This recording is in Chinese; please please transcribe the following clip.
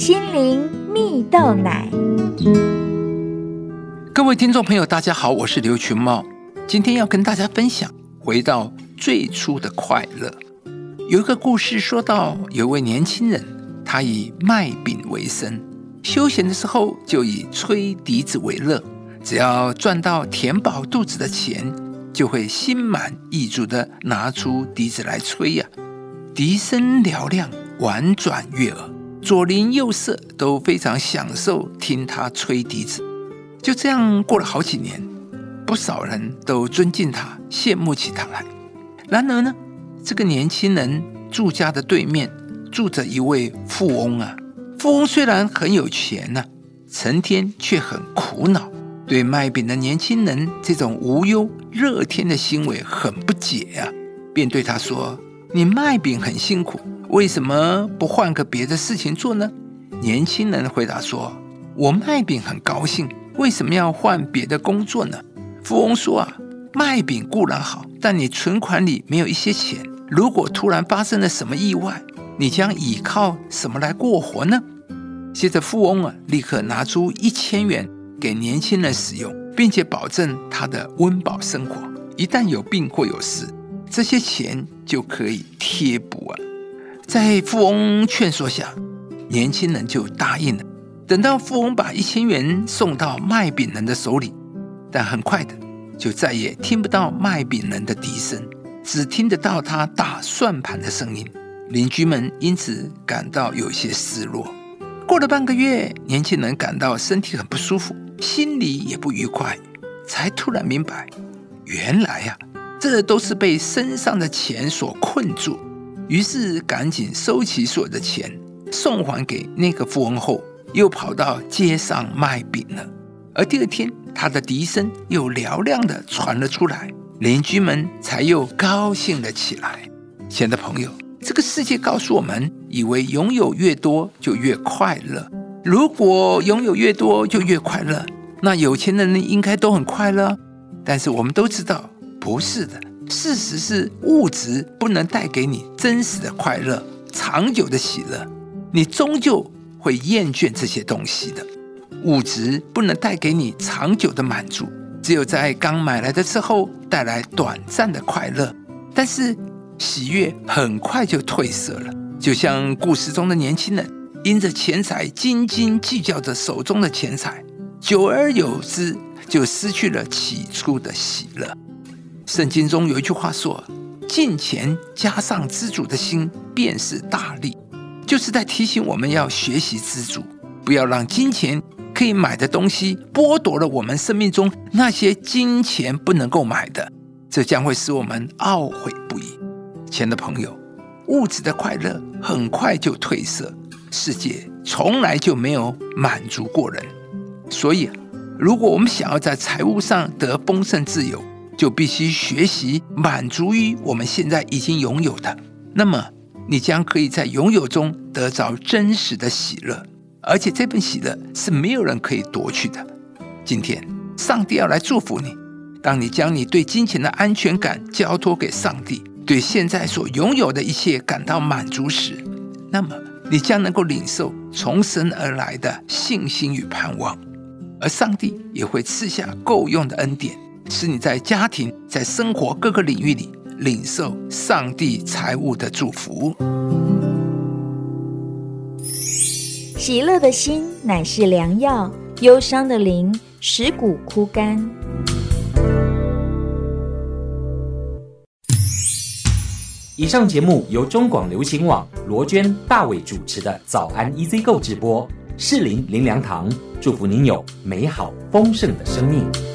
心灵蜜豆奶。各位听众朋友，大家好，我是刘群茂，今天要跟大家分享回到最初的快乐。有一个故事说到，有一位年轻人，他以卖饼为生，休闲的时候就以吹笛子为乐，只要赚到填饱肚子的钱，就会心满意足的拿出笛子来吹呀。笛声嘹亮，婉转悦耳，左邻右舍都非常享受听他吹笛子。就这样过了好几年，不少人都尊敬他，羡慕起他来。然而呢，这个年轻人住家的对面住着一位富翁啊。富翁虽然很有钱呢，成天却很苦恼，对卖饼的年轻人这种无忧乐天的行为很不解呀，便对他说。你卖饼很辛苦，为什么不换个别的事情做呢？年轻人回答说：“我卖饼很高兴，为什么要换别的工作呢？”富翁说：“啊，卖饼固然好，但你存款里没有一些钱，如果突然发生了什么意外，你将依靠什么来过活呢？”接着，富翁啊，立刻拿出一千元给年轻人使用，并且保证他的温饱生活，一旦有病或有事。这些钱就可以贴补啊！在富翁劝说下，年轻人就答应了。等到富翁把一千元送到卖饼人的手里，但很快的就再也听不到卖饼人的笛声，只听得到他打算盘的声音。邻居们因此感到有些失落。过了半个月，年轻人感到身体很不舒服，心里也不愉快，才突然明白，原来呀。这都是被身上的钱所困住，于是赶紧收起所有的钱，送还给那个富翁后，又跑到街上卖饼了。而第二天，他的笛声又嘹亮的传了出来，邻居们才又高兴了起来。亲爱的朋友，这个世界告诉我们，以为拥有越多就越快乐。如果拥有越多就越快乐，那有钱的人应该都很快乐。但是我们都知道。不是的，事实是物质不能带给你真实的快乐、长久的喜乐，你终究会厌倦这些东西的。物质不能带给你长久的满足，只有在刚买来的时候带来短暂的快乐，但是喜悦很快就褪色了。就像故事中的年轻人，因着钱财斤斤计较着手中的钱财，久而有之就失去了起初的喜乐。圣经中有一句话说：“金钱加上知足的心，便是大利。”就是在提醒我们要学习知足，不要让金钱可以买的东西剥夺了我们生命中那些金钱不能够买的，这将会使我们懊悔不已。亲爱的朋友，物质的快乐很快就褪色，世界从来就没有满足过人。所以，如果我们想要在财务上得丰盛自由，就必须学习满足于我们现在已经拥有的，那么你将可以在拥有中得着真实的喜乐，而且这份喜乐是没有人可以夺去的。今天，上帝要来祝福你。当你将你对金钱的安全感交托给上帝，对现在所拥有的一切感到满足时，那么你将能够领受从神而来的信心与盼望，而上帝也会赐下够用的恩典。使你在家庭、在生活各个领域里领受上帝财务的祝福。喜乐的心乃是良药，忧伤的灵使骨枯干。以上节目由中广流行网罗娟、大伟主持的早安 EZ 购直播，适林林良堂祝福您有美好丰盛的生命。